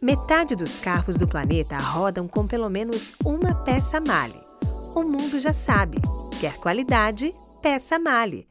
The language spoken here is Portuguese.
Metade dos carros do planeta rodam com pelo menos uma peça Male. O mundo já sabe. Quer qualidade? Peça Male.